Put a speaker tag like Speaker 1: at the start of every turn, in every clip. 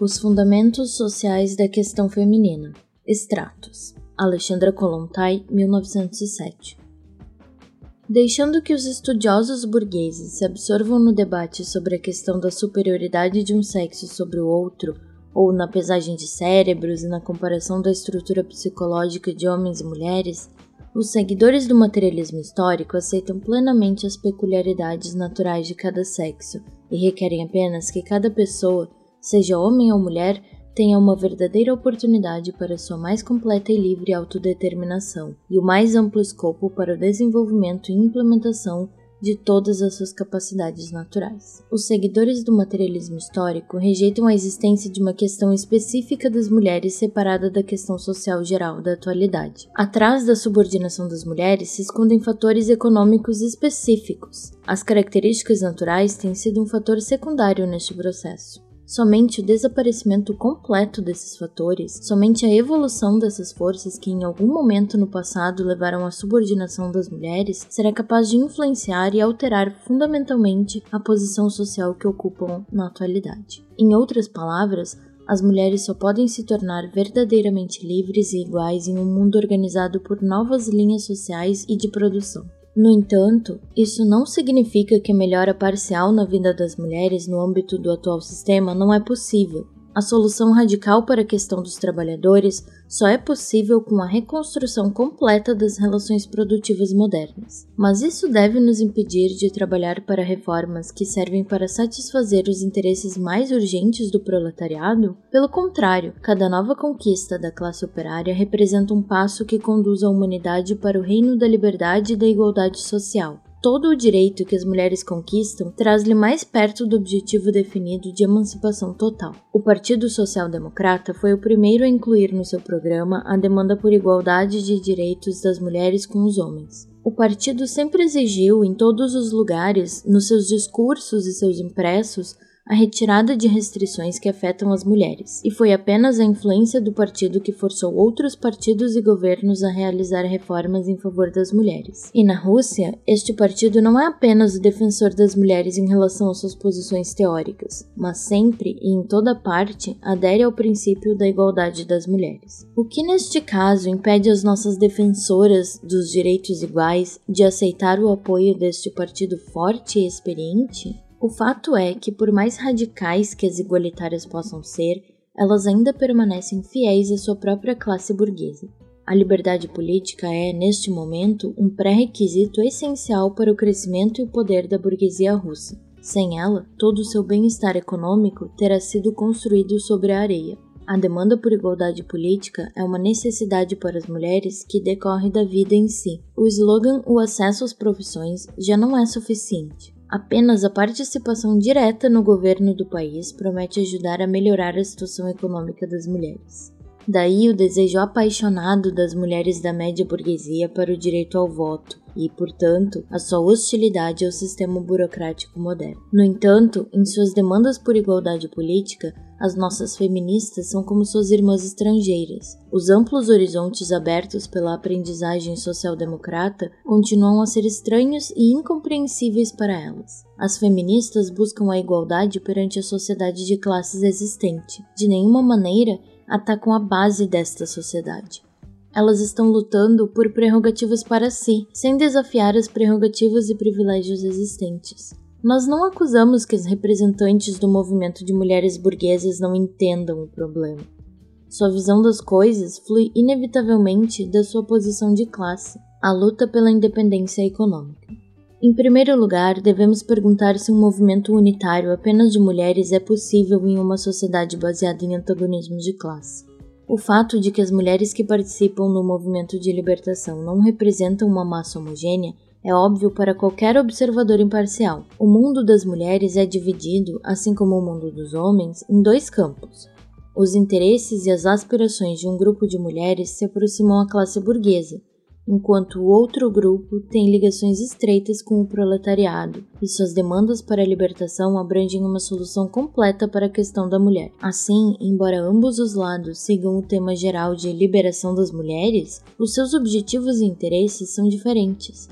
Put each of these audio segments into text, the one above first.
Speaker 1: Os Fundamentos Sociais da Questão Feminina. Extratos. Alexandra Kolontai, 1907. Deixando que os estudiosos burgueses se absorvam no debate sobre a questão da superioridade de um sexo sobre o outro, ou na pesagem de cérebros e na comparação da estrutura psicológica de homens e mulheres, os seguidores do materialismo histórico aceitam plenamente as peculiaridades naturais de cada sexo e requerem apenas que cada pessoa, seja homem ou mulher, tenha uma verdadeira oportunidade para sua mais completa e livre autodeterminação e o mais amplo escopo para o desenvolvimento e implementação de todas as suas capacidades naturais. Os seguidores do materialismo histórico rejeitam a existência de uma questão específica das mulheres separada da questão social geral da atualidade. Atrás da subordinação das mulheres se escondem fatores econômicos específicos. As características naturais têm sido um fator secundário neste processo. Somente o desaparecimento completo desses fatores, somente a evolução dessas forças que em algum momento no passado levaram à subordinação das mulheres, será capaz de influenciar e alterar fundamentalmente a posição social que ocupam na atualidade. Em outras palavras, as mulheres só podem se tornar verdadeiramente livres e iguais em um mundo organizado por novas linhas sociais e de produção. No entanto, isso não significa que a melhora parcial na vida das mulheres no âmbito do atual sistema não é possível. A solução radical para a questão dos trabalhadores só é possível com a reconstrução completa das relações produtivas modernas. Mas isso deve nos impedir de trabalhar para reformas que servem para satisfazer os interesses mais urgentes do proletariado? Pelo contrário, cada nova conquista da classe operária representa um passo que conduz a humanidade para o reino da liberdade e da igualdade social todo o direito que as mulheres conquistam traz-lhe mais perto do objetivo definido de emancipação total. O Partido Social Democrata foi o primeiro a incluir no seu programa a demanda por igualdade de direitos das mulheres com os homens. O partido sempre exigiu, em todos os lugares, nos seus discursos e seus impressos, a retirada de restrições que afetam as mulheres, e foi apenas a influência do partido que forçou outros partidos e governos a realizar reformas em favor das mulheres. E na Rússia, este partido não é apenas o defensor das mulheres em relação às suas posições teóricas, mas sempre e em toda parte adere ao princípio da igualdade das mulheres. O que neste caso impede as nossas defensoras dos direitos iguais de aceitar o apoio deste partido forte e experiente? O fato é que, por mais radicais que as igualitárias possam ser, elas ainda permanecem fiéis à sua própria classe burguesa. A liberdade política é, neste momento, um pré-requisito essencial para o crescimento e o poder da burguesia russa. Sem ela, todo o seu bem-estar econômico terá sido construído sobre a areia. A demanda por igualdade política é uma necessidade para as mulheres que decorre da vida em si. O slogan O acesso às profissões já não é suficiente. Apenas a participação direta no governo do país promete ajudar a melhorar a situação econômica das mulheres. Daí o desejo apaixonado das mulheres da média burguesia para o direito ao voto e, portanto, a sua hostilidade ao sistema burocrático moderno. No entanto, em suas demandas por igualdade política, as nossas feministas são como suas irmãs estrangeiras. Os amplos horizontes abertos pela aprendizagem social-democrata continuam a ser estranhos e incompreensíveis para elas. As feministas buscam a igualdade perante a sociedade de classes existente. De nenhuma maneira atacam a base desta sociedade. Elas estão lutando por prerrogativas para si, sem desafiar as prerrogativas e privilégios existentes. Nós não acusamos que as representantes do movimento de mulheres burguesas não entendam o problema. Sua visão das coisas flui inevitavelmente da sua posição de classe, a luta pela independência econômica. Em primeiro lugar, devemos perguntar se um movimento unitário apenas de mulheres é possível em uma sociedade baseada em antagonismos de classe. O fato de que as mulheres que participam no movimento de libertação não representam uma massa homogênea é óbvio para qualquer observador imparcial. O mundo das mulheres é dividido, assim como o mundo dos homens, em dois campos. Os interesses e as aspirações de um grupo de mulheres se aproximam à classe burguesa, enquanto o outro grupo tem ligações estreitas com o proletariado e suas demandas para a libertação abrangem uma solução completa para a questão da mulher. Assim, embora ambos os lados sigam o tema geral de liberação das mulheres, os seus objetivos e interesses são diferentes.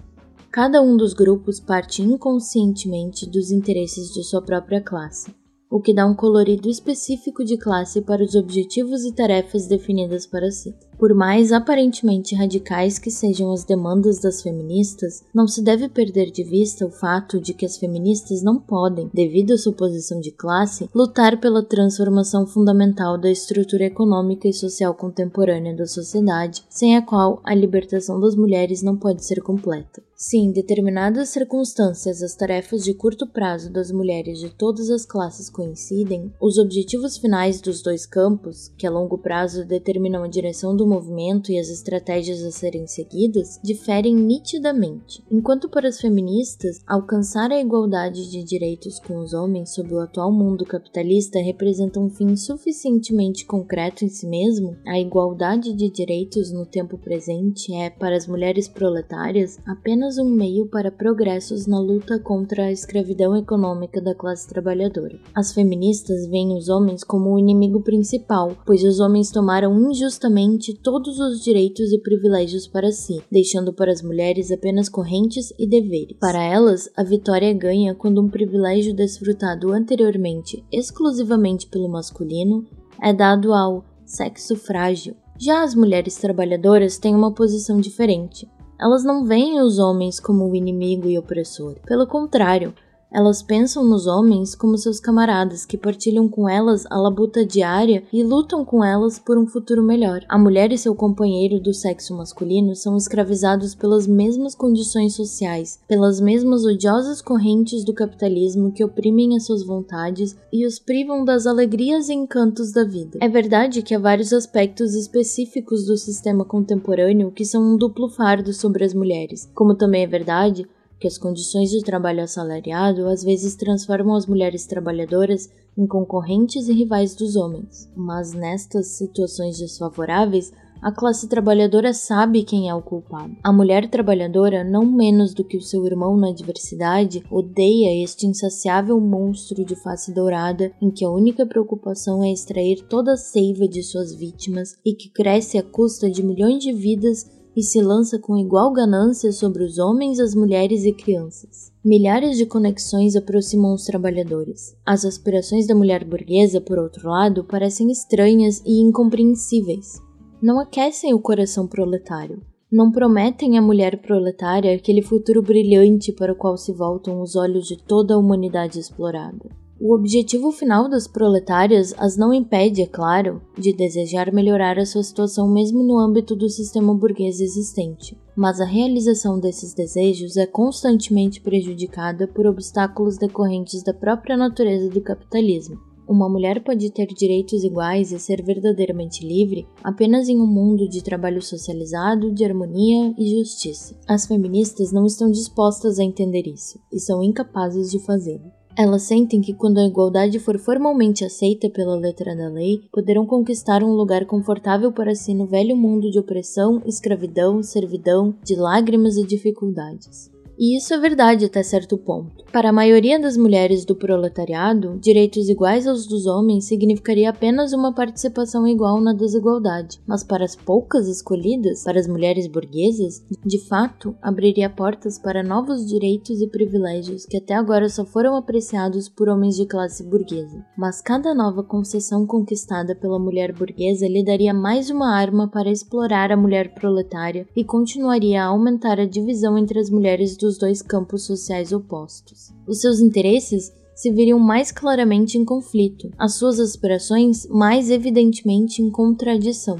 Speaker 1: Cada um dos grupos parte inconscientemente dos interesses de sua própria classe. o que dá um colorido específico de classe para os objetivos e tarefas definidas para si. Por mais aparentemente radicais que sejam as demandas das feministas, não se deve perder de vista o fato de que as feministas não podem, devido à sua posição de classe, lutar pela transformação fundamental da estrutura econômica e social contemporânea da sociedade, sem a qual a libertação das mulheres não pode ser completa. Se em determinadas circunstâncias as tarefas de curto prazo das mulheres de todas as classes coincidem, os objetivos finais dos dois campos, que a longo prazo determinam a direção do movimento e as estratégias a serem seguidas, diferem nitidamente. Enquanto para as feministas, alcançar a igualdade de direitos com os homens sob o atual mundo capitalista representa um fim suficientemente concreto em si mesmo, a igualdade de direitos no tempo presente é, para as mulheres proletárias, apenas apenas um meio para progressos na luta contra a escravidão econômica da classe trabalhadora. As feministas veem os homens como o inimigo principal, pois os homens tomaram injustamente todos os direitos e privilégios para si, deixando para as mulheres apenas correntes e deveres. Para elas, a vitória ganha quando um privilégio desfrutado anteriormente exclusivamente pelo masculino é dado ao sexo frágil. Já as mulheres trabalhadoras têm uma posição diferente. Elas não veem os homens como o inimigo e opressor. Pelo contrário, elas pensam nos homens como seus camaradas que partilham com elas a labuta diária e lutam com elas por um futuro melhor. A mulher e seu companheiro do sexo masculino são escravizados pelas mesmas condições sociais, pelas mesmas odiosas correntes do capitalismo que oprimem as suas vontades e os privam das alegrias e encantos da vida. É verdade que há vários aspectos específicos do sistema contemporâneo que são um duplo fardo sobre as mulheres, como também é verdade que as condições de trabalho assalariado às vezes transformam as mulheres trabalhadoras em concorrentes e rivais dos homens. Mas nestas situações desfavoráveis, a classe trabalhadora sabe quem é o culpado. A mulher trabalhadora, não menos do que o seu irmão na adversidade, odeia este insaciável monstro de face dourada em que a única preocupação é extrair toda a seiva de suas vítimas e que cresce à custa de milhões de vidas e se lança com igual ganância sobre os homens, as mulheres e crianças. Milhares de conexões aproximam os trabalhadores. As aspirações da mulher burguesa, por outro lado, parecem estranhas e incompreensíveis. Não aquecem o coração proletário. Não prometem à mulher proletária aquele futuro brilhante para o qual se voltam os olhos de toda a humanidade explorada. O objetivo final das proletárias as não impede, é claro, de desejar melhorar a sua situação mesmo no âmbito do sistema burguês existente, mas a realização desses desejos é constantemente prejudicada por obstáculos decorrentes da própria natureza do capitalismo. Uma mulher pode ter direitos iguais e ser verdadeiramente livre apenas em um mundo de trabalho socializado, de harmonia e justiça. As feministas não estão dispostas a entender isso e são incapazes de fazê-lo. Elas sentem que quando a igualdade for formalmente aceita pela letra da lei, poderão conquistar um lugar confortável para si no velho mundo de opressão, escravidão, servidão, de lágrimas e dificuldades. E isso é verdade até certo ponto. Para a maioria das mulheres do proletariado, direitos iguais aos dos homens significaria apenas uma participação igual na desigualdade, mas para as poucas escolhidas, para as mulheres burguesas, de fato, abriria portas para novos direitos e privilégios que até agora só foram apreciados por homens de classe burguesa. Mas cada nova concessão conquistada pela mulher burguesa lhe daria mais uma arma para explorar a mulher proletária e continuaria a aumentar a divisão entre as mulheres do dos dois campos sociais opostos. Os seus interesses se viriam mais claramente em conflito, as suas aspirações mais evidentemente em contradição.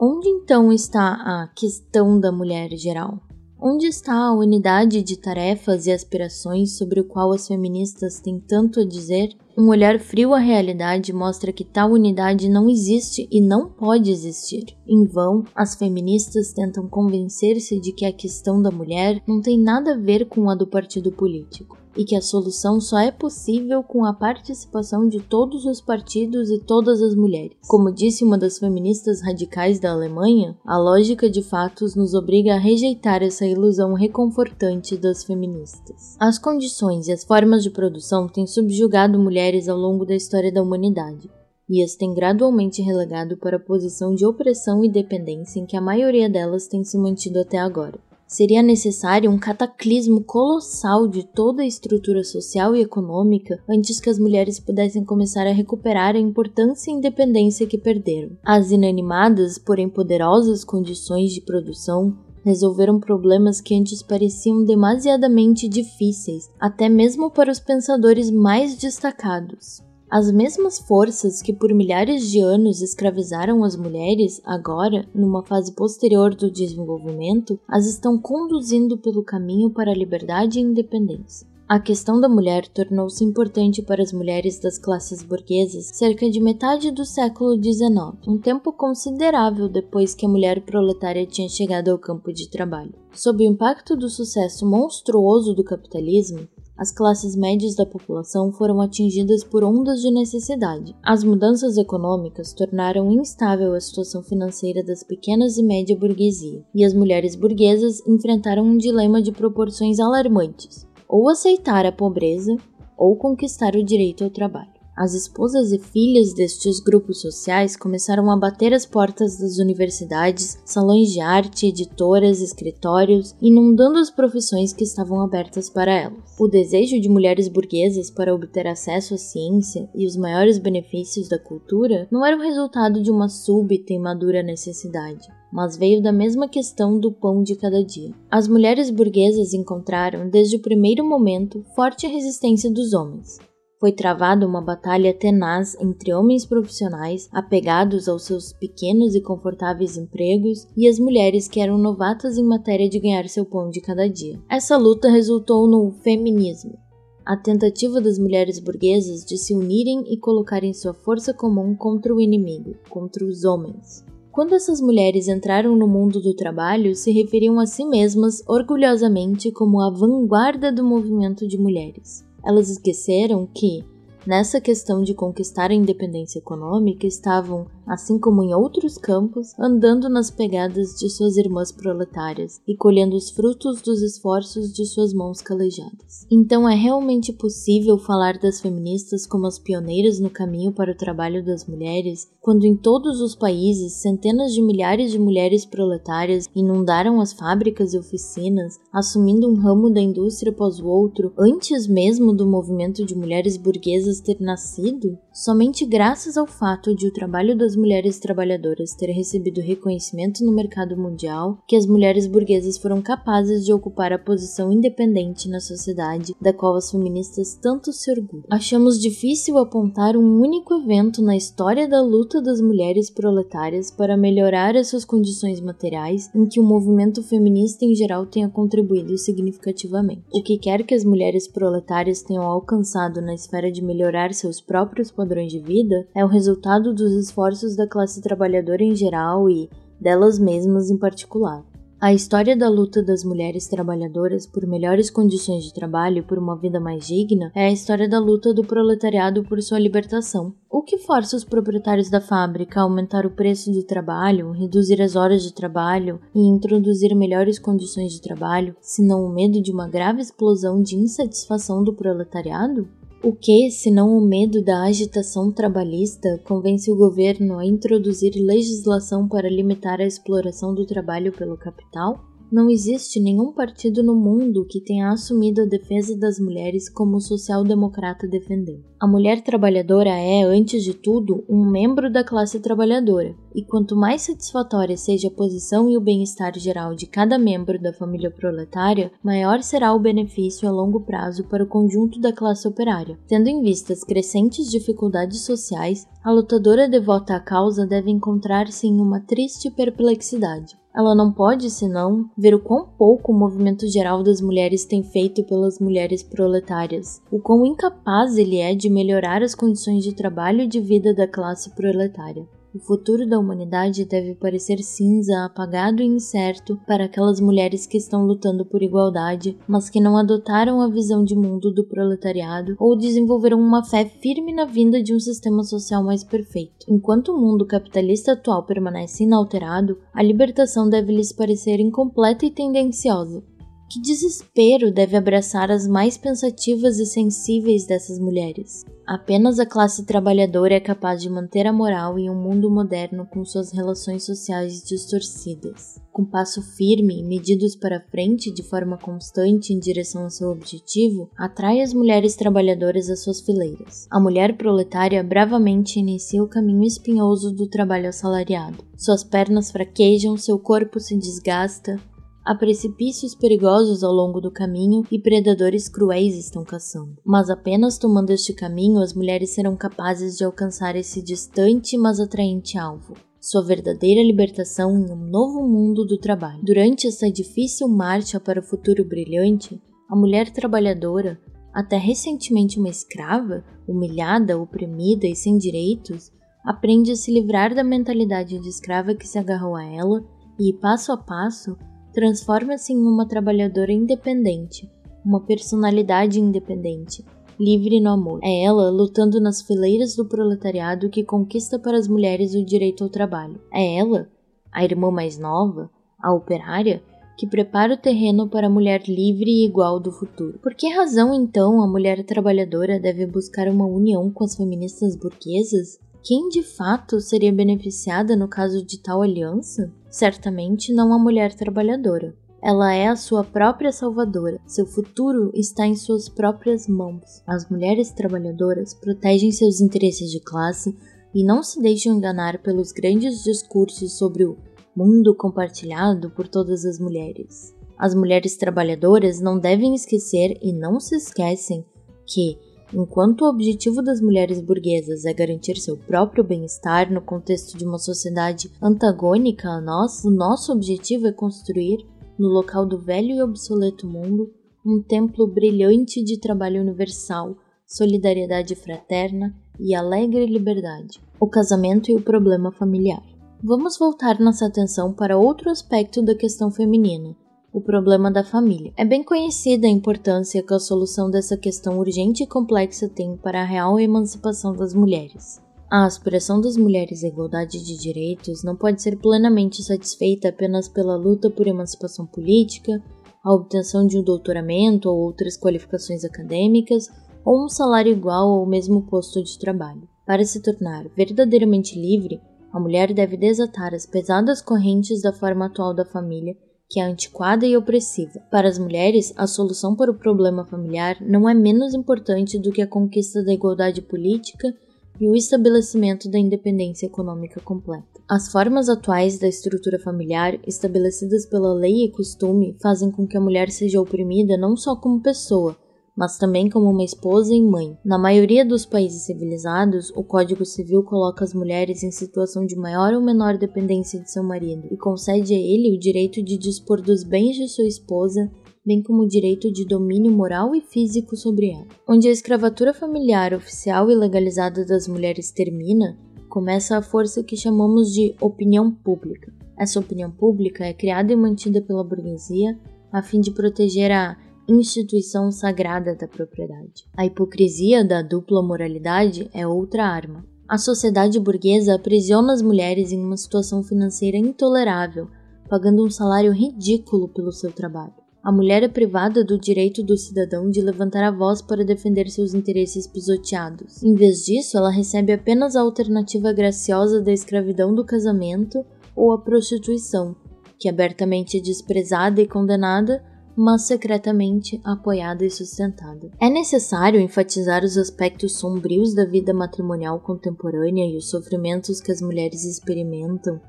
Speaker 1: Onde então está a questão da mulher geral? Onde está a unidade de tarefas e aspirações sobre o qual as feministas têm tanto a dizer? Um olhar frio à realidade mostra que tal unidade não existe e não pode existir. Em vão, as feministas tentam convencer-se de que a questão da mulher não tem nada a ver com a do partido político e que a solução só é possível com a participação de todos os partidos e todas as mulheres. Como disse uma das feministas radicais da Alemanha, a lógica de fatos nos obriga a rejeitar essa ilusão reconfortante das feministas. As condições e as formas de produção têm subjugado mulheres ao longo da história da humanidade e as têm gradualmente relegado para a posição de opressão e dependência em que a maioria delas tem se mantido até agora. Seria necessário um cataclismo colossal de toda a estrutura social e econômica antes que as mulheres pudessem começar a recuperar a importância e independência que perderam. As inanimadas, porém poderosas condições de produção resolveram problemas que antes pareciam demasiadamente difíceis, até mesmo para os pensadores mais destacados. As mesmas forças que por milhares de anos escravizaram as mulheres, agora, numa fase posterior do desenvolvimento, as estão conduzindo pelo caminho para a liberdade e independência. A questão da mulher tornou-se importante para as mulheres das classes burguesas cerca de metade do século XIX, um tempo considerável depois que a mulher proletária tinha chegado ao campo de trabalho. Sob o impacto do sucesso monstruoso do capitalismo, as classes médias da população foram atingidas por ondas de necessidade. As mudanças econômicas tornaram instável a situação financeira das pequenas e média burguesia, e as mulheres burguesas enfrentaram um dilema de proporções alarmantes: ou aceitar a pobreza ou conquistar o direito ao trabalho. As esposas e filhas destes grupos sociais começaram a bater as portas das universidades, salões de arte, editoras, escritórios, inundando as profissões que estavam abertas para elas. O desejo de mulheres burguesas para obter acesso à ciência e os maiores benefícios da cultura não era o resultado de uma súbita e madura necessidade mas veio da mesma questão do pão de cada dia. As mulheres burguesas encontraram, desde o primeiro momento, forte resistência dos homens. Foi travada uma batalha tenaz entre homens profissionais apegados aos seus pequenos e confortáveis empregos e as mulheres que eram novatas em matéria de ganhar seu pão de cada dia. Essa luta resultou no feminismo, a tentativa das mulheres burguesas de se unirem e colocarem sua força comum contra o inimigo, contra os homens. Quando essas mulheres entraram no mundo do trabalho, se referiam a si mesmas orgulhosamente como a vanguarda do movimento de mulheres. Elas esqueceram que, nessa questão de conquistar a independência econômica, estavam assim como em outros campos, andando nas pegadas de suas irmãs proletárias e colhendo os frutos dos esforços de suas mãos calejadas. Então é realmente possível falar das feministas como as pioneiras no caminho para o trabalho das mulheres, quando em todos os países centenas de milhares de mulheres proletárias inundaram as fábricas e oficinas, assumindo um ramo da indústria após o outro, antes mesmo do movimento de mulheres burguesas ter nascido? Somente graças ao fato de o trabalho das mulheres trabalhadoras ter recebido reconhecimento no mercado mundial que as mulheres burguesas foram capazes de ocupar a posição independente na sociedade da qual as feministas tanto se orgulham. Achamos difícil apontar um único evento na história da luta das mulheres proletárias para melhorar as suas condições materiais em que o movimento feminista em geral tenha contribuído significativamente. O que quer que as mulheres proletárias tenham alcançado na esfera de melhorar seus próprios padrões de vida é o resultado dos esforços da classe trabalhadora em geral e delas mesmas em particular. A história da luta das mulheres trabalhadoras por melhores condições de trabalho e por uma vida mais digna é a história da luta do proletariado por sua libertação. O que força os proprietários da fábrica a aumentar o preço do trabalho, reduzir as horas de trabalho e introduzir melhores condições de trabalho, se não o medo de uma grave explosão de insatisfação do proletariado? O que, se não o medo da agitação trabalhista, convence o governo a introduzir legislação para limitar a exploração do trabalho pelo capital? Não existe nenhum partido no mundo que tenha assumido a defesa das mulheres como o social-democrata defendeu. A mulher trabalhadora é, antes de tudo, um membro da classe trabalhadora, e quanto mais satisfatória seja a posição e o bem-estar geral de cada membro da família proletária, maior será o benefício a longo prazo para o conjunto da classe operária. Tendo em vista as crescentes dificuldades sociais, a lutadora devota à causa deve encontrar-se em uma triste perplexidade. Ela não pode, senão, ver o quão pouco o movimento geral das mulheres tem feito pelas mulheres proletárias, o quão incapaz ele é de melhorar as condições de trabalho e de vida da classe proletária. O futuro da humanidade deve parecer cinza, apagado e incerto para aquelas mulheres que estão lutando por igualdade, mas que não adotaram a visão de mundo do proletariado ou desenvolveram uma fé firme na vinda de um sistema social mais perfeito. Enquanto o mundo capitalista atual permanece inalterado, a libertação deve lhes parecer incompleta e tendenciosa. Que desespero deve abraçar as mais pensativas e sensíveis dessas mulheres. Apenas a classe trabalhadora é capaz de manter a moral em um mundo moderno com suas relações sociais distorcidas. Com passo firme e medidos para frente de forma constante em direção ao seu objetivo, atrai as mulheres trabalhadoras às suas fileiras. A mulher proletária bravamente inicia o caminho espinhoso do trabalho assalariado. Suas pernas fraquejam, seu corpo se desgasta, Há precipícios perigosos ao longo do caminho e predadores cruéis estão caçando. Mas apenas tomando este caminho as mulheres serão capazes de alcançar esse distante mas atraente alvo. Sua verdadeira libertação em um novo mundo do trabalho. Durante essa difícil marcha para o futuro brilhante, a mulher trabalhadora, até recentemente uma escrava, humilhada, oprimida e sem direitos, aprende a se livrar da mentalidade de escrava que se agarrou a ela e, passo a passo, transforma-se em uma trabalhadora independente, uma personalidade independente, livre no amor. É ela lutando nas fileiras do proletariado que conquista para as mulheres o direito ao trabalho. É ela, a irmã mais nova, a operária, que prepara o terreno para a mulher livre e igual do futuro. Por que razão então a mulher trabalhadora deve buscar uma união com as feministas burguesas? Quem de fato seria beneficiada no caso de tal aliança? Certamente não a mulher trabalhadora. Ela é a sua própria salvadora. Seu futuro está em suas próprias mãos. As mulheres trabalhadoras protegem seus interesses de classe e não se deixam enganar pelos grandes discursos sobre o mundo compartilhado por todas as mulheres. As mulheres trabalhadoras não devem esquecer e não se esquecem que Enquanto o objetivo das mulheres burguesas é garantir seu próprio bem-estar no contexto de uma sociedade antagônica a nós, o nosso objetivo é construir, no local do velho e obsoleto mundo, um templo brilhante de trabalho universal, solidariedade fraterna e alegre liberdade. O casamento e o problema familiar. Vamos voltar nossa atenção para outro aspecto da questão feminina, o problema da família. É bem conhecida a importância que a solução dessa questão urgente e complexa tem para a real emancipação das mulheres. A aspiração das mulheres à igualdade de direitos não pode ser plenamente satisfeita apenas pela luta por emancipação política, a obtenção de um doutoramento ou outras qualificações acadêmicas, ou um salário igual ao mesmo posto de trabalho. Para se tornar verdadeiramente livre, a mulher deve desatar as pesadas correntes da forma atual da família que é antiquada e opressiva. Para as mulheres, a solução para o problema familiar não é menos importante do que a conquista da igualdade política e o estabelecimento da independência econômica completa. As formas atuais da estrutura familiar, estabelecidas pela lei e costume, fazem com que a mulher seja oprimida não só como pessoa, mas também como uma esposa e mãe. Na maioria dos países civilizados, o Código Civil coloca as mulheres em situação de maior ou menor dependência de seu marido e concede a ele o direito de dispor dos bens de sua esposa bem como o direito de domínio moral e físico sobre ela. Onde a escravatura familiar oficial e legalizada das mulheres termina, começa a força que chamamos de opinião pública. Essa opinião pública é criada e mantida pela burguesia a fim de proteger a instituição sagrada da propriedade. A hipocrisia da dupla moralidade é outra arma. A sociedade burguesa aprisiona as mulheres em uma situação financeira intolerável, pagando um salário ridículo pelo seu trabalho. A mulher é privada do direito do cidadão de levantar a voz para defender seus interesses pisoteados. Em vez disso, ela recebe apenas a alternativa graciosa da escravidão do casamento ou a prostituição, que abertamente é desprezada e condenada mas secretamente apoiada e sustentada. É necessário enfatizar os aspectos sombrios da vida matrimonial contemporânea e os sofrimentos que as mulheres experimentam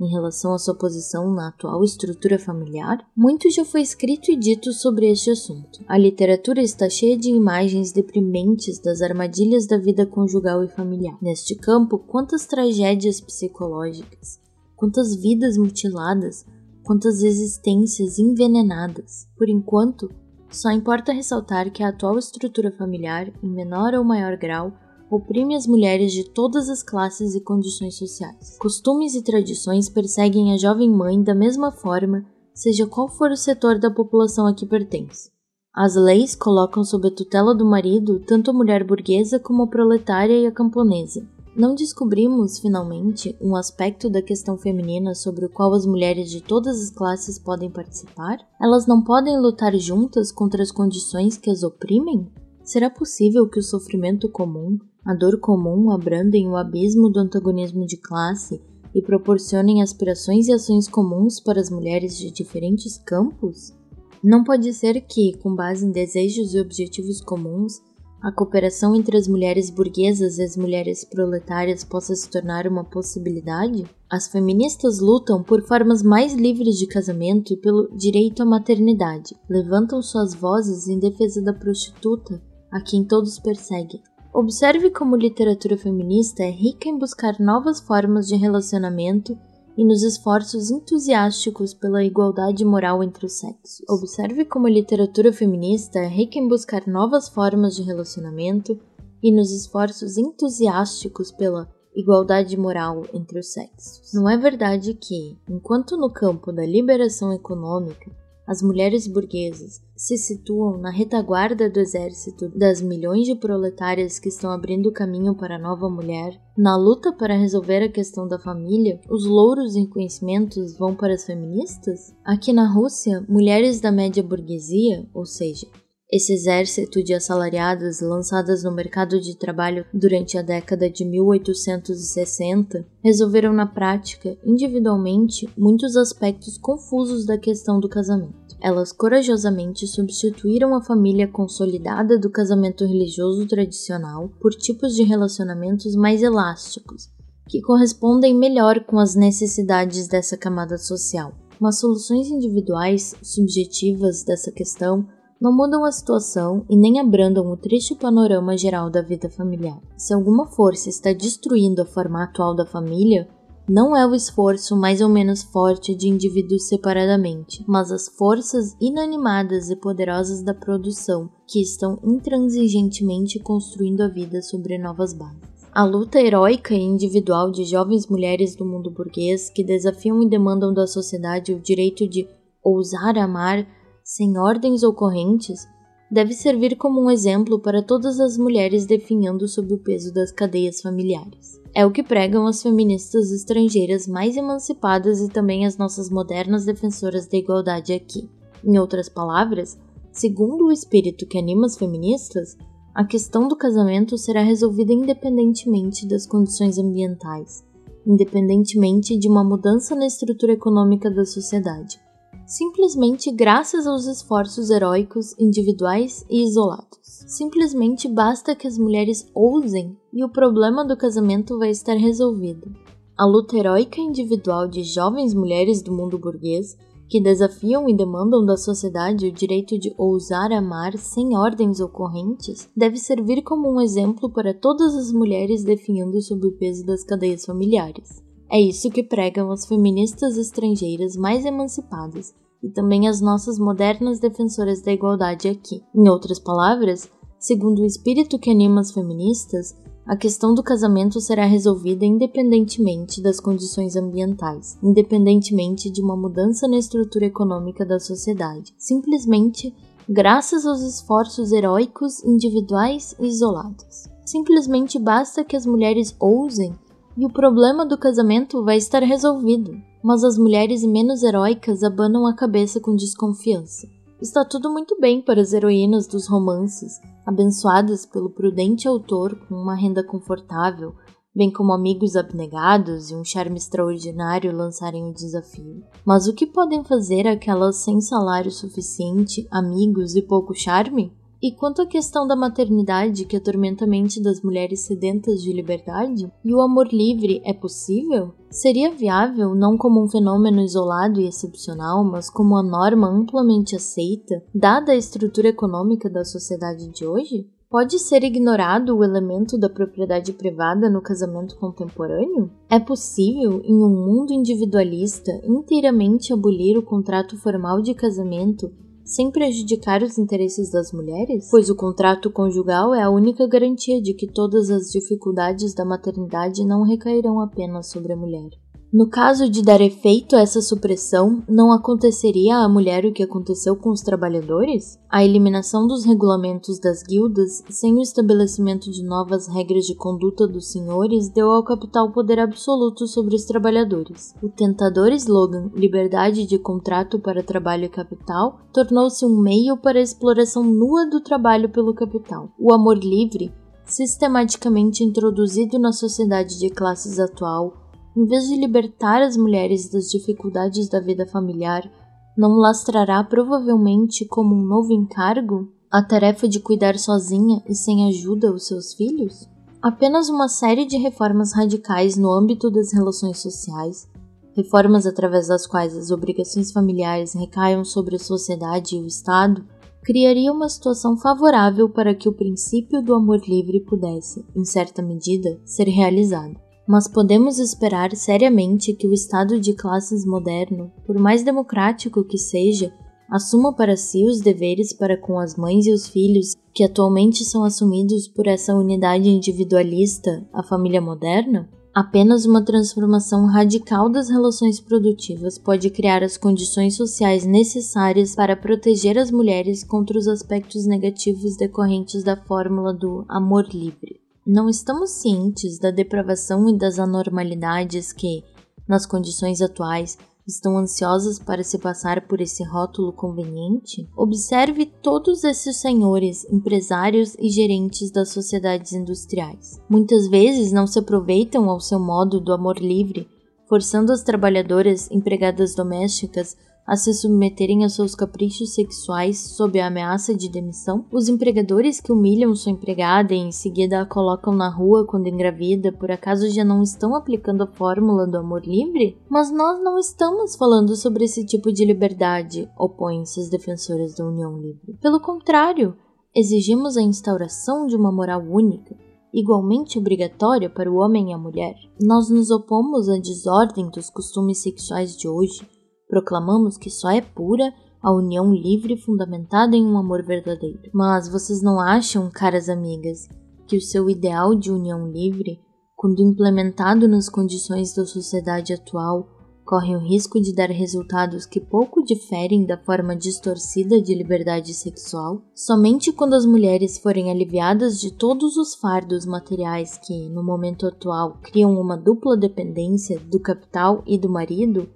Speaker 1: em relação à sua posição na atual estrutura familiar? Muito já foi escrito e dito sobre este assunto. A literatura está cheia de imagens deprimentes das armadilhas da vida conjugal e familiar. Neste campo, quantas tragédias psicológicas, quantas vidas mutiladas, quantas existências envenenadas. Por enquanto, só importa ressaltar que a atual estrutura familiar, em menor ou maior grau, oprime as mulheres de todas as classes e condições sociais. Costumes e tradições perseguem a jovem mãe da mesma forma, seja qual for o setor da população a que pertence. As leis colocam sob a tutela do marido tanto a mulher burguesa como a proletária e a camponesa. Não descobrimos, finalmente, um aspecto da questão feminina sobre o qual as mulheres de todas as classes podem participar? Elas não podem lutar juntas contra as condições que as oprimem? Será possível que o sofrimento comum, a dor comum abrandem o abismo do antagonismo de classe e proporcionem aspirações e ações comuns para as mulheres de diferentes campos? Não pode ser que, com base em desejos e objetivos comuns, a cooperação entre as mulheres burguesas e as mulheres proletárias possa se tornar uma possibilidade? As feministas lutam por formas mais livres de casamento e pelo direito à maternidade, levantam suas vozes em defesa da prostituta, a quem todos perseguem. Observe como literatura feminista é rica em buscar novas formas de relacionamento e nos esforços entusiásticos pela igualdade moral entre os sexos. Observe como a literatura feminista é rica em buscar novas formas de relacionamento e nos esforços entusiásticos pela igualdade moral entre os sexos. Não é verdade que, enquanto no campo da liberação econômica as mulheres burguesas se situam na retaguarda do exército das milhões de proletárias que estão abrindo caminho para a nova mulher. Na luta para resolver a questão da família, os louros e conhecimentos vão para as feministas? Aqui na Rússia, mulheres da média burguesia, ou seja, esse exército de assalariadas lançadas no mercado de trabalho durante a década de 1860 resolveram na prática, individualmente, muitos aspectos confusos da questão do casamento. Elas corajosamente substituíram a família consolidada do casamento religioso tradicional por tipos de relacionamentos mais elásticos, que correspondem melhor com as necessidades dessa camada social. Mas soluções individuais, subjetivas dessa questão não mudam a situação e nem abrandam o triste panorama geral da vida familiar. Se alguma força está destruindo a forma atual da família, não é o esforço mais ou menos forte de indivíduos separadamente, mas as forças inanimadas e poderosas da produção que estão intransigentemente construindo a vida sobre novas bases. A luta heróica e individual de jovens mulheres do mundo burguês que desafiam e demandam da sociedade o direito de ousar amar sem ordens ou correntes, deve servir como um exemplo para todas as mulheres definhando sob o peso das cadeias familiares. É o que pregam as feministas estrangeiras mais emancipadas e também as nossas modernas defensoras da igualdade aqui. Em outras palavras, segundo o espírito que anima as feministas, a questão do casamento será resolvida independentemente das condições ambientais, independentemente de uma mudança na estrutura econômica da sociedade simplesmente graças aos esforços heróicos individuais e isolados. Simplesmente basta que as mulheres ousem e o problema do casamento vai estar resolvido. A luta heróica individual de jovens mulheres do mundo burguês que desafiam e demandam da sociedade o direito de ousar amar sem ordens ou correntes, deve servir como um exemplo para todas as mulheres definhando sob o peso das cadeias familiares. É isso que pregam as feministas estrangeiras mais emancipadas e também as nossas modernas defensoras da igualdade aqui. Em outras palavras, segundo o espírito que anima as feministas, a questão do casamento será resolvida independentemente das condições ambientais, independentemente de uma mudança na estrutura econômica da sociedade, simplesmente graças aos esforços heróicos individuais e isolados. Simplesmente basta que as mulheres ousem e o problema do casamento vai estar resolvido. Mas as mulheres menos heróicas abanam a cabeça com desconfiança. Está tudo muito bem para as heroínas dos romances, abençoadas pelo prudente autor com uma renda confortável, bem como amigos abnegados e um charme extraordinário lançarem o desafio. Mas o que podem fazer aquelas sem salário suficiente, amigos e pouco charme? E quanto à questão da maternidade que atormenta a mente das mulheres sedentas de liberdade, e o amor livre é possível? Seria viável não como um fenômeno isolado e excepcional, mas como a norma amplamente aceita, dada a estrutura econômica da sociedade de hoje? Pode ser ignorado o elemento da propriedade privada no casamento contemporâneo? É possível, em um mundo individualista, inteiramente abolir o contrato formal de casamento sem prejudicar os interesses das mulheres? Pois o contrato conjugal é a única garantia de que todas as dificuldades da maternidade não recairão apenas sobre a mulher. No caso de dar efeito a essa supressão, não aconteceria à mulher o que aconteceu com os trabalhadores? A eliminação dos regulamentos das guildas, sem o estabelecimento de novas regras de conduta dos senhores, deu ao capital poder absoluto sobre os trabalhadores. O tentador slogan liberdade de contrato para trabalho e capital tornou-se um meio para a exploração nua do trabalho pelo capital. O amor livre, sistematicamente introduzido na sociedade de classes atual, em vez de libertar as mulheres das dificuldades da vida familiar, não lastrará provavelmente como um novo encargo a tarefa de cuidar sozinha e sem ajuda os seus filhos? Apenas uma série de reformas radicais no âmbito das relações sociais, reformas através das quais as obrigações familiares recaiam sobre a sociedade e o Estado, criaria uma situação favorável para que o princípio do amor livre pudesse, em certa medida, ser realizado mas podemos esperar seriamente que o Estado de classes moderno, por mais democrático que seja, assuma para si os deveres para com as mães e os filhos que atualmente são assumidos por essa unidade individualista, a família moderna? Apenas uma transformação radical das relações produtivas pode criar as condições sociais necessárias para proteger as mulheres contra os aspectos negativos decorrentes da fórmula do amor livre. Não estamos cientes da depravação e das anormalidades que, nas condições atuais, estão ansiosas para se passar por esse rótulo conveniente? Observe todos esses senhores, empresários e gerentes das sociedades industriais. Muitas vezes não se aproveitam ao seu modo do amor livre, forçando as trabalhadoras empregadas domésticas a se submeterem a seus caprichos sexuais sob a ameaça de demissão, os empregadores que humilham sua empregada e em seguida a colocam na rua quando engravida, por acaso já não estão aplicando a fórmula do amor livre? Mas nós não estamos falando sobre esse tipo de liberdade, opõem-se as defensoras da união livre. Pelo contrário, exigimos a instauração de uma moral única, igualmente obrigatória para o homem e a mulher. Nós nos opomos à desordem dos costumes sexuais de hoje Proclamamos que só é pura a união livre fundamentada em um amor verdadeiro. Mas vocês não acham, caras amigas, que o seu ideal de união livre, quando implementado nas condições da sociedade atual, corre o risco de dar resultados que pouco diferem da forma distorcida de liberdade sexual? Somente quando as mulheres forem aliviadas de todos os fardos materiais que, no momento atual, criam uma dupla dependência do capital e do marido,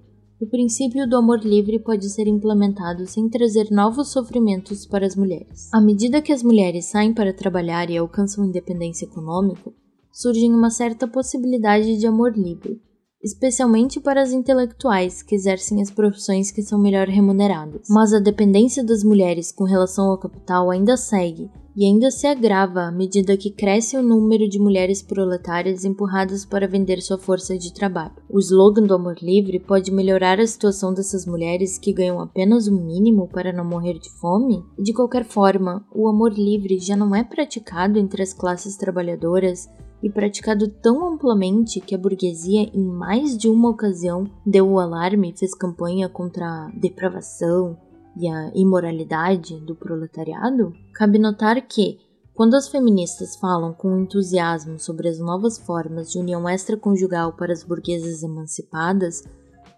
Speaker 1: o princípio do amor livre pode ser implementado sem trazer novos sofrimentos para as mulheres. À medida que as mulheres saem para trabalhar e alcançam independência econômica, surge uma certa possibilidade de amor livre, especialmente para as intelectuais que exercem as profissões que são melhor remuneradas. Mas a dependência das mulheres com relação ao capital ainda segue e ainda se agrava à medida que cresce o número de mulheres proletárias empurradas para vender sua força de trabalho. O slogan do amor livre pode melhorar a situação dessas mulheres que ganham apenas o mínimo para não morrer de fome? De qualquer forma, o amor livre já não é praticado entre as classes trabalhadoras e praticado tão amplamente que a burguesia, em mais de uma ocasião, deu o alarme e fez campanha contra a depravação, e a imoralidade do proletariado, cabe notar que, quando as feministas falam com entusiasmo sobre as novas formas de união extraconjugal para as burguesas emancipadas,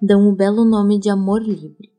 Speaker 1: dão o belo nome de amor livre.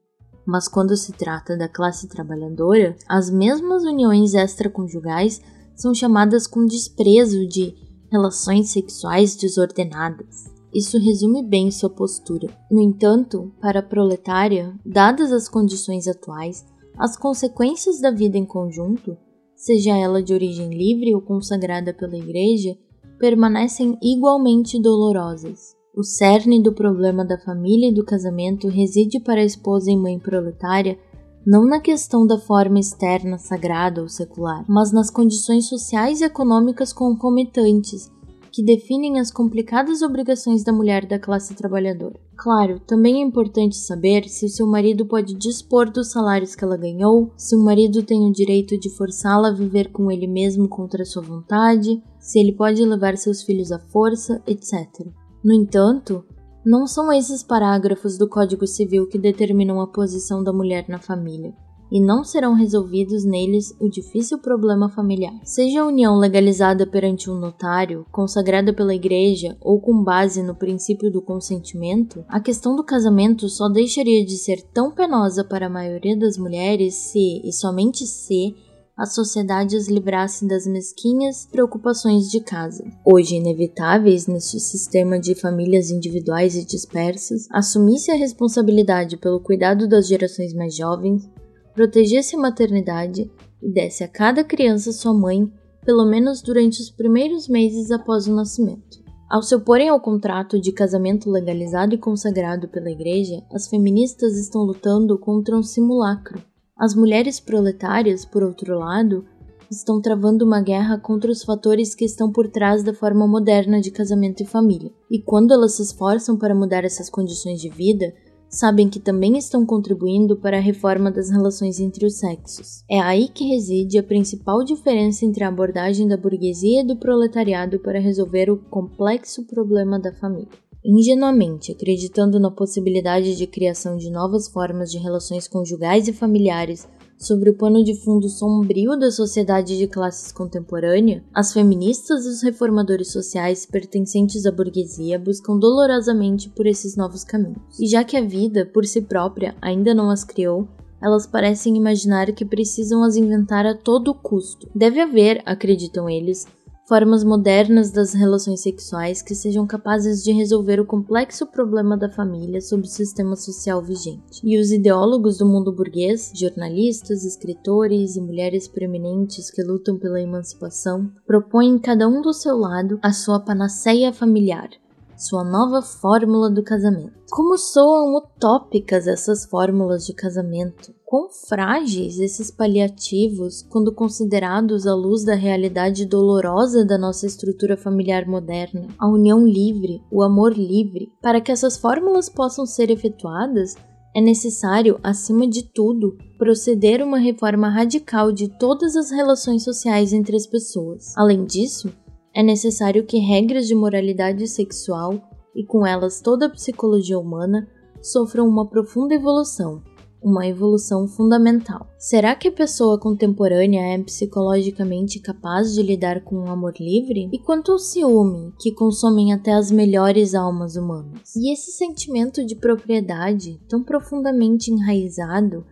Speaker 1: Mas quando se trata da classe trabalhadora, as mesmas uniões extraconjugais são chamadas com desprezo de relações sexuais desordenadas. Isso resume bem sua postura. No entanto, para a proletária, dadas as condições atuais, as consequências da vida em conjunto, seja ela de origem livre ou consagrada pela Igreja, permanecem igualmente dolorosas. O cerne do problema da família e do casamento reside para a esposa e mãe proletária não na questão da forma externa sagrada ou secular, mas nas condições sociais e econômicas concomitantes que definem as complicadas obrigações da mulher da classe trabalhadora. Claro, também é importante saber se o seu marido pode dispor dos salários que ela ganhou, se o marido tem o direito de forçá-la a viver com ele mesmo contra sua vontade, se ele pode levar seus filhos à força, etc. No entanto, não são esses parágrafos do Código Civil que determinam a posição da mulher na família. E não serão resolvidos neles o difícil problema familiar. Seja a união legalizada perante um notário, consagrada pela igreja ou com base no princípio do consentimento, a questão do casamento só deixaria de ser tão penosa para a maioria das mulheres se, e somente se, a sociedade as livrasse das mesquinhas preocupações de casa. Hoje inevitáveis neste sistema de famílias individuais e dispersas, assumisse a responsabilidade pelo cuidado das gerações mais jovens, protegesse a maternidade e desse a cada criança sua mãe, pelo menos durante os primeiros meses após o nascimento. Ao se oporem ao contrato de casamento legalizado e consagrado pela Igreja, as feministas estão lutando contra um simulacro as mulheres proletárias, por outro lado, estão travando uma guerra contra os fatores que estão por trás da forma moderna de casamento e família. E quando elas se esforçam para mudar essas condições de vida, sabem que também estão contribuindo para a reforma das relações entre os sexos. É aí que reside a principal diferença entre a abordagem da burguesia e do proletariado para resolver o complexo problema da família. Ingenuamente, acreditando na possibilidade de criação de novas formas de relações conjugais e familiares sobre o pano de fundo sombrio da sociedade de classes contemporânea, as feministas e os reformadores sociais pertencentes à burguesia buscam dolorosamente por esses novos caminhos. E já que a vida, por si própria, ainda não as criou, elas parecem imaginar que precisam as inventar a todo custo. Deve haver, acreditam eles, formas modernas das relações sexuais que sejam capazes de resolver o complexo problema da família sob o sistema social vigente. E os ideólogos do mundo burguês, jornalistas, escritores e mulheres preeminentes que lutam pela emancipação, propõem cada um do seu lado a sua panaceia familiar, sua nova fórmula do casamento. Como soam utópicas essas fórmulas de casamento? Quão frágeis esses paliativos quando considerados à luz da realidade dolorosa da nossa estrutura familiar moderna? A união livre, o amor livre. Para que essas fórmulas possam ser efetuadas, é necessário, acima de tudo, proceder uma reforma radical de todas as relações sociais entre as pessoas. Além disso, é necessário que regras de moralidade sexual e com elas toda a psicologia humana sofram uma profunda evolução, uma evolução fundamental. Será que a pessoa contemporânea é psicologicamente capaz de lidar com um amor livre? E quanto ao ciúme, que consomem até as melhores almas humanas? E esse sentimento de propriedade, tão profundamente enraizado,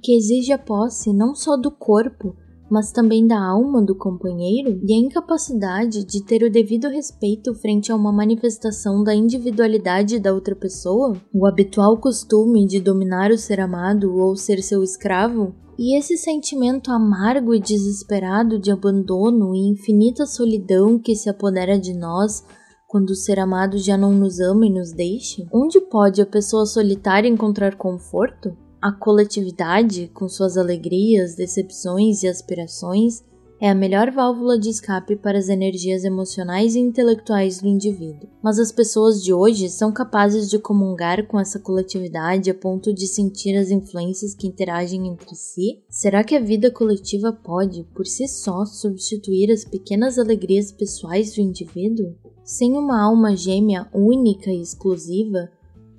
Speaker 1: que exige a posse não só do corpo, mas também da alma do companheiro e a incapacidade de ter o devido respeito frente a uma manifestação da individualidade da outra pessoa, o habitual costume de dominar o ser amado ou ser seu escravo, e esse sentimento amargo e desesperado de abandono e infinita solidão que se apodera de nós quando o ser amado já não nos ama e nos deixa? Onde pode a pessoa solitária encontrar conforto? A coletividade, com suas alegrias, decepções e aspirações, é a melhor válvula de escape para as energias emocionais e intelectuais do indivíduo. Mas as pessoas de hoje são capazes de comungar com essa coletividade a ponto de sentir as influências que interagem entre si? Será que a vida coletiva pode, por si só, substituir as pequenas alegrias pessoais do indivíduo? Sem uma alma gêmea única e exclusiva,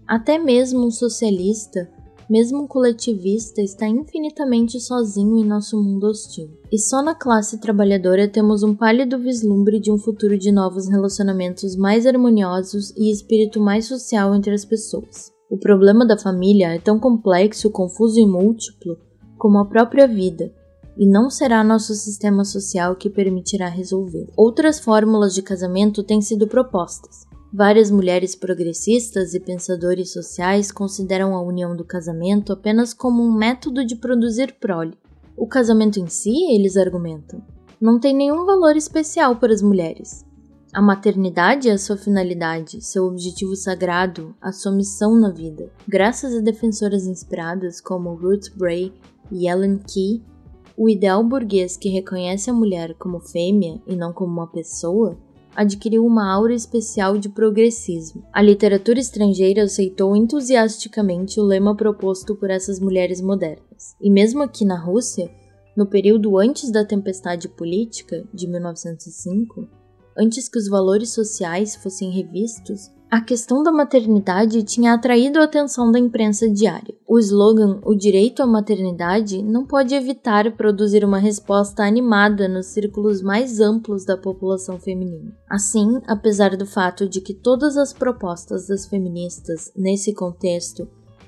Speaker 1: até mesmo um socialista mesmo um coletivista, está infinitamente sozinho em nosso mundo hostil. E só na classe trabalhadora temos um pálido vislumbre de um futuro de novos relacionamentos mais harmoniosos e espírito mais social entre as pessoas. O problema da família é tão complexo, confuso e múltiplo como a própria vida, e não será nosso sistema social que permitirá resolver. Outras fórmulas de casamento têm sido propostas, Várias mulheres progressistas e pensadores sociais consideram a união do casamento apenas como um método de produzir prole. O casamento em si, eles argumentam, não tem nenhum valor especial para as mulheres. A maternidade é a sua finalidade, seu objetivo sagrado, a sua missão na vida. Graças a defensoras inspiradas como Ruth Bray e Ellen Key, o ideal burguês que reconhece a mulher como fêmea e não como uma pessoa adquiriu uma aura especial de progressismo. A literatura estrangeira aceitou entusiasticamente o lema proposto por essas mulheres modernas. E mesmo aqui na Rússia, no período antes da tempestade política de 1905, antes que os valores sociais fossem revistos, A questão da maternidade tinha atraído a atenção da imprensa diária. O slogan O direito à maternidade não pode evitar produzir uma resposta animada nos círculos mais amplos da população feminina. Assim, apesar do fato de que todas as propostas das feministas nesse contexto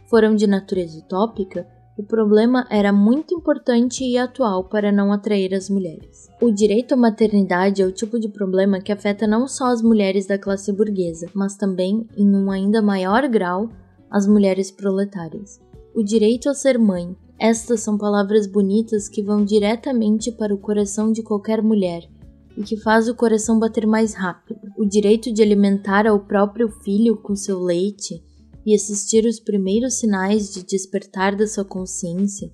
Speaker 1: foram de natureza utópica, o problema era muito importante e atual para não atrair as mulheres. O direito à maternidade é o tipo de problema que afeta não só as mulheres da classe burguesa, mas também, em um ainda maior grau, as mulheres proletárias. O direito a ser mãe. Estas são palavras bonitas que vão diretamente para o coração de qualquer mulher e que faz o coração bater mais rápido. O direito de alimentar ao próprio filho com seu leite e assistir os primeiros sinais de despertar da sua consciência,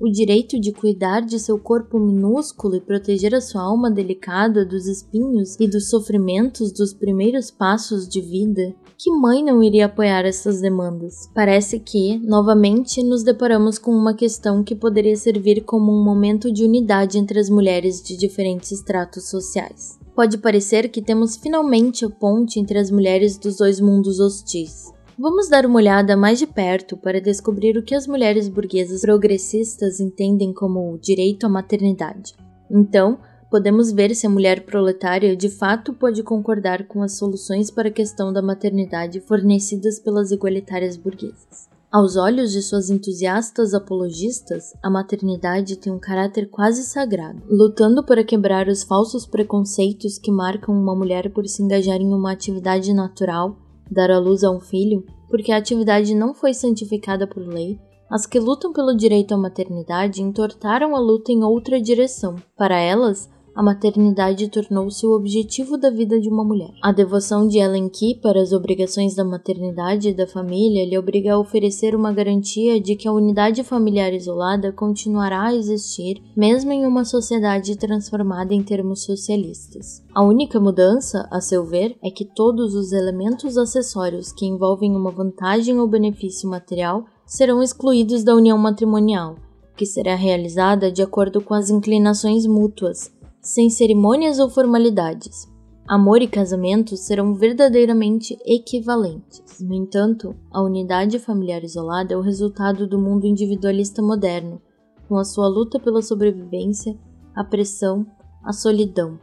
Speaker 1: o direito de cuidar de seu corpo minúsculo e proteger a sua alma delicada dos espinhos e dos sofrimentos dos primeiros passos de vida, que mãe não iria apoiar essas demandas? Parece que, novamente, nos deparamos com uma questão que poderia servir como um momento de unidade entre as mulheres de diferentes estratos sociais. Pode parecer que temos finalmente a ponte entre as mulheres dos dois mundos hostis. Vamos dar uma olhada mais de perto para descobrir o que as mulheres burguesas progressistas entendem como o direito à maternidade. Então, podemos ver se a mulher proletária de fato pode concordar com as soluções para a questão da maternidade fornecidas pelas igualitárias burguesas. Aos olhos de suas entusiastas apologistas, a maternidade tem um caráter quase sagrado, lutando para quebrar os falsos preconceitos que marcam uma mulher por se engajar em uma atividade natural dar à luz a um filho, porque a atividade não foi santificada por lei, as que lutam pelo direito à maternidade entortaram a luta em outra direção. Para elas, a maternidade tornou-se o objetivo da vida de uma mulher. A devoção de Ellen Key para as obrigações da maternidade e da família lhe obriga a oferecer uma garantia de que a unidade familiar isolada continuará a existir, mesmo em uma sociedade transformada em termos socialistas. A única mudança, a seu ver, é que todos os elementos acessórios que envolvem uma vantagem ou benefício material serão excluídos da união matrimonial, que será realizada de acordo com as inclinações mútuas sem cerimônias ou formalidades. Amor e casamento serão verdadeiramente equivalentes. No entanto, a unidade familiar isolada é o resultado do mundo individualista moderno, com a sua luta pela sobrevivência, a pressão, a solidão.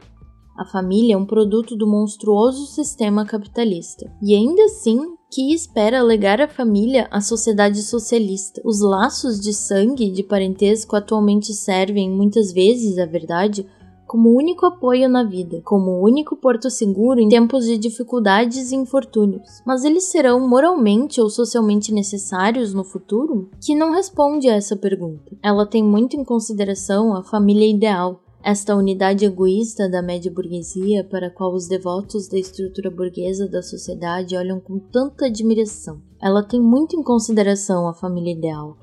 Speaker 1: A família é um produto do monstruoso sistema capitalista. E ainda assim, que espera legar à família à sociedade socialista. Os laços de sangue de parentesco atualmente servem, muitas vezes, a verdade, como único apoio na vida, como único porto seguro em tempos de dificuldades e infortúnios. Mas eles serão moralmente ou socialmente necessários no futuro? Que não responde a essa pergunta. Ela tem muito em consideração a família ideal, esta unidade egoísta da média burguesia para a qual os devotos da estrutura burguesa da sociedade olham com tanta admiração. Ela tem muito em consideração a família ideal,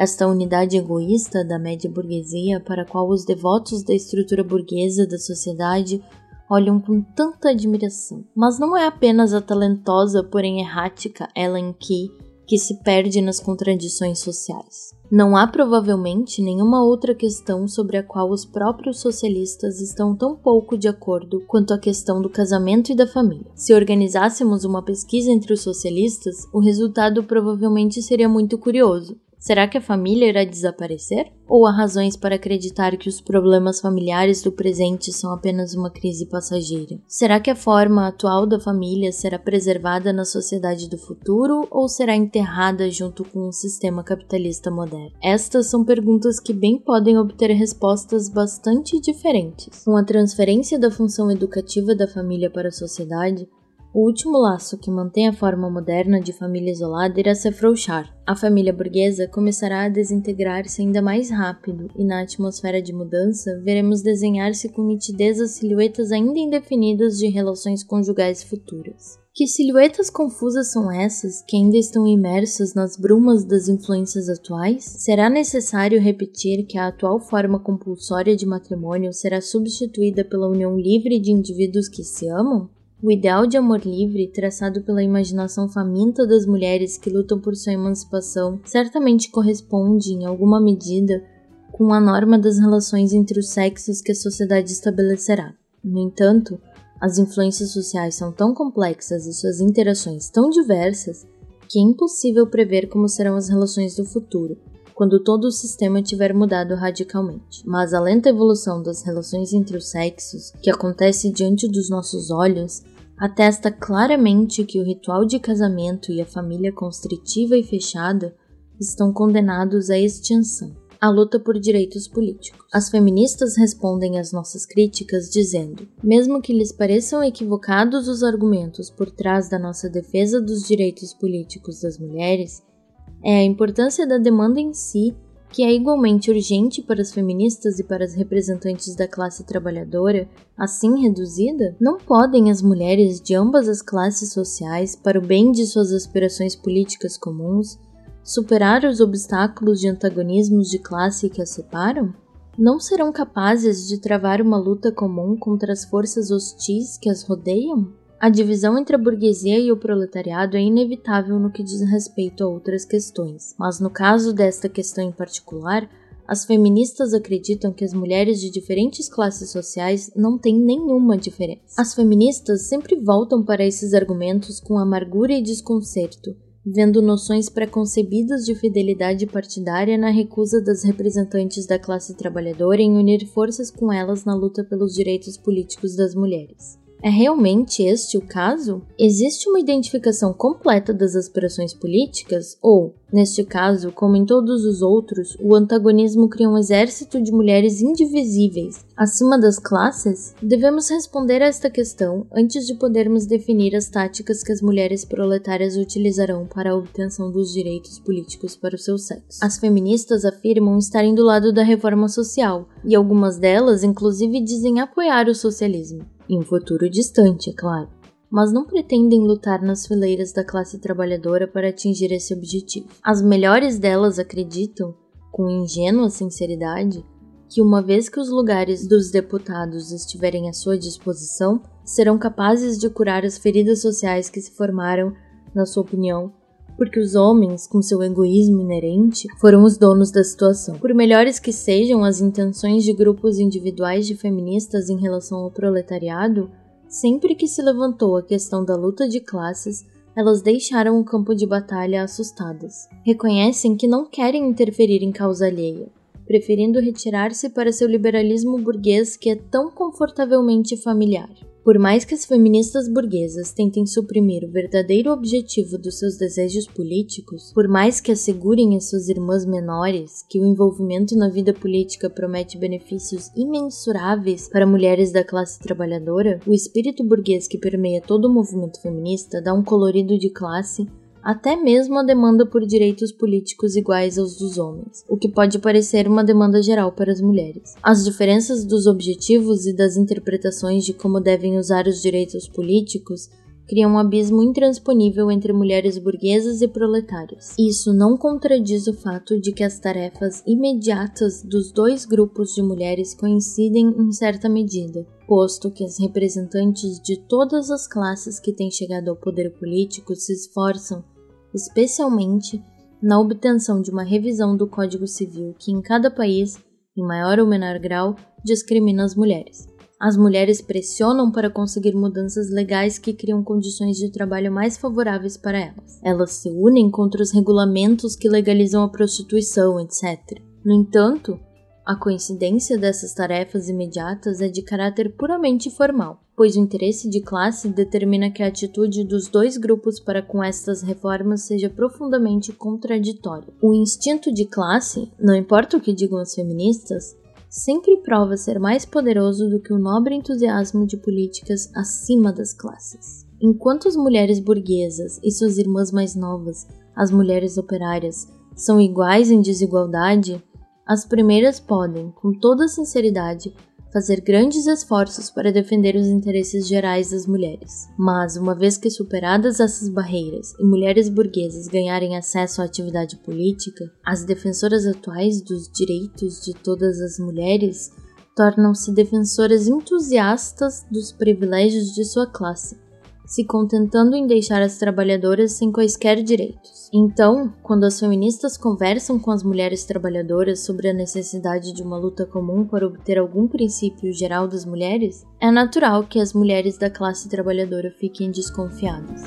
Speaker 1: esta unidade egoísta da média burguesia para a qual os devotos da estrutura burguesa da sociedade olham com tanta admiração. Mas não é apenas a talentosa, porém errática Ellen Key que se perde nas contradições sociais. Não há provavelmente nenhuma outra questão sobre a qual os próprios socialistas estão tão pouco de acordo quanto a questão do casamento e da família. Se organizássemos uma pesquisa entre os socialistas, o resultado provavelmente seria muito curioso. Será que a família irá desaparecer? Ou há razões para acreditar que os problemas familiares do presente são apenas uma crise passageira? Será que a forma atual da família será preservada na sociedade do futuro ou será enterrada junto com o sistema capitalista moderno? Estas são perguntas que bem podem obter respostas bastante diferentes. Com a transferência da função educativa da família para a sociedade, o último laço que mantém a forma moderna de família isolada irá se afrouxar. A família burguesa começará a desintegrar-se ainda mais rápido, e na atmosfera de mudança veremos desenhar-se com nitidez as silhuetas ainda indefinidas de relações conjugais futuras. Que silhuetas confusas são essas que ainda estão imersas nas brumas das influências atuais? Será necessário repetir que a atual forma compulsória de matrimônio será substituída pela união livre de indivíduos que se amam? O ideal de amor livre, traçado pela imaginação faminta das mulheres que lutam por sua emancipação, certamente corresponde, em alguma medida, com a norma das relações entre os sexos que a sociedade estabelecerá. No entanto, As influências sociais são tão complexas e suas interações tão diversas que é impossível prever como serão as relações do futuro, quando todo o sistema tiver mudado radicalmente. Mas a lenta evolução das relações entre os sexos, que acontece diante dos nossos olhos, atesta claramente que o ritual de casamento e a família constritiva e fechada estão condenados à extinção a luta por direitos políticos. As feministas respondem às nossas críticas dizendo: mesmo que lhes pareçam equivocados os argumentos por trás da nossa defesa dos direitos políticos das mulheres, é a importância da demanda em si que é igualmente urgente para as feministas e para as representantes da classe trabalhadora, assim reduzida, não podem as mulheres de ambas as classes sociais, para o bem de suas aspirações políticas comuns, superar os obstáculos de antagonismos de classe que as separam? Não serão capazes de travar uma luta comum contra as forças hostis que as rodeiam? A divisão entre a burguesia e o proletariado é inevitável no que diz respeito a outras questões, mas no caso desta questão em particular, as feministas acreditam que as mulheres de diferentes classes sociais não têm nenhuma diferença. As feministas sempre voltam para esses argumentos com amargura e desconcerto, vendo noções preconcebidas de fidelidade partidária na recusa das representantes da classe trabalhadora em unir forças com elas na luta pelos direitos políticos das mulheres. É realmente este o caso? Existe uma identificação completa das aspirações políticas? Ou, neste caso, como em todos os outros, o antagonismo cria um exército de mulheres indivisíveis, acima das classes? Devemos responder a esta questão antes de podermos definir as táticas que as mulheres proletárias utilizarão para a obtenção dos direitos políticos para o seu sexo. As feministas afirmam estarem do lado da reforma social, e algumas delas, inclusive, dizem apoiar o socialismo em um futuro distante, é claro, mas não pretendem lutar nas fileiras da classe trabalhadora para atingir esse objetivo. As melhores delas acreditam, com ingênua sinceridade, que uma vez que os lugares dos deputados estiverem à sua disposição, serão capazes de curar as feridas sociais que se formaram, na sua opinião, porque os homens, com seu egoísmo inerente, foram os donos da situação. Por melhores que sejam as intenções de grupos individuais de feministas em relação ao proletariado, sempre que se levantou a questão da luta de classes, elas deixaram o campo de batalha assustadas. Reconhecem que não querem interferir em causa alheia, preferindo retirar-se para seu liberalismo burguês que é tão confortavelmente familiar. Por mais que as feministas burguesas tentem suprimir o verdadeiro objetivo dos seus desejos políticos, por mais que assegurem às suas irmãs menores que o envolvimento na vida política promete benefícios imensuráveis para mulheres da classe trabalhadora, o espírito burguês que permeia todo o movimento feminista dá um colorido de classe até mesmo a demanda por direitos políticos iguais aos dos homens, o que pode parecer uma demanda geral para as mulheres. As diferenças dos objetivos e das interpretações de como devem usar os direitos políticos criam um abismo intransponível entre mulheres burguesas e proletárias. Isso não contradiz o fato de que as tarefas imediatas dos dois grupos de mulheres coincidem em certa medida, posto que as representantes de todas as classes que têm chegado ao poder político se esforçam, especialmente, na obtenção de uma revisão do Código Civil que, em cada país, em maior ou menor grau, discrimina as mulheres. As mulheres pressionam para conseguir mudanças legais que criam condições de trabalho mais favoráveis para elas. Elas se unem contra os regulamentos que legalizam a prostituição, etc. No entanto, a coincidência dessas tarefas imediatas é de caráter puramente formal, pois o interesse de classe determina que a atitude dos dois grupos para com estas reformas seja profundamente contraditória. O instinto de classe, não importa o que digam as feministas, sempre prova ser mais poderoso do que o nobre entusiasmo de políticas acima das classes. Enquanto as mulheres burguesas e suas irmãs mais novas, as mulheres operárias, são iguais em desigualdade, as primeiras podem, com toda sinceridade, fazer grandes esforços para defender os interesses gerais das mulheres. Mas, uma vez que superadas essas barreiras e mulheres burguesas ganharem acesso à atividade política, as defensoras atuais dos direitos de todas as mulheres tornam-se defensoras entusiastas dos privilégios de sua classe, se contentando em deixar as trabalhadoras sem quaisquer direitos. Então, quando as feministas conversam com as mulheres trabalhadoras sobre a necessidade de uma luta comum para obter algum princípio geral das mulheres, é natural que as mulheres da classe trabalhadora fiquem desconfiadas.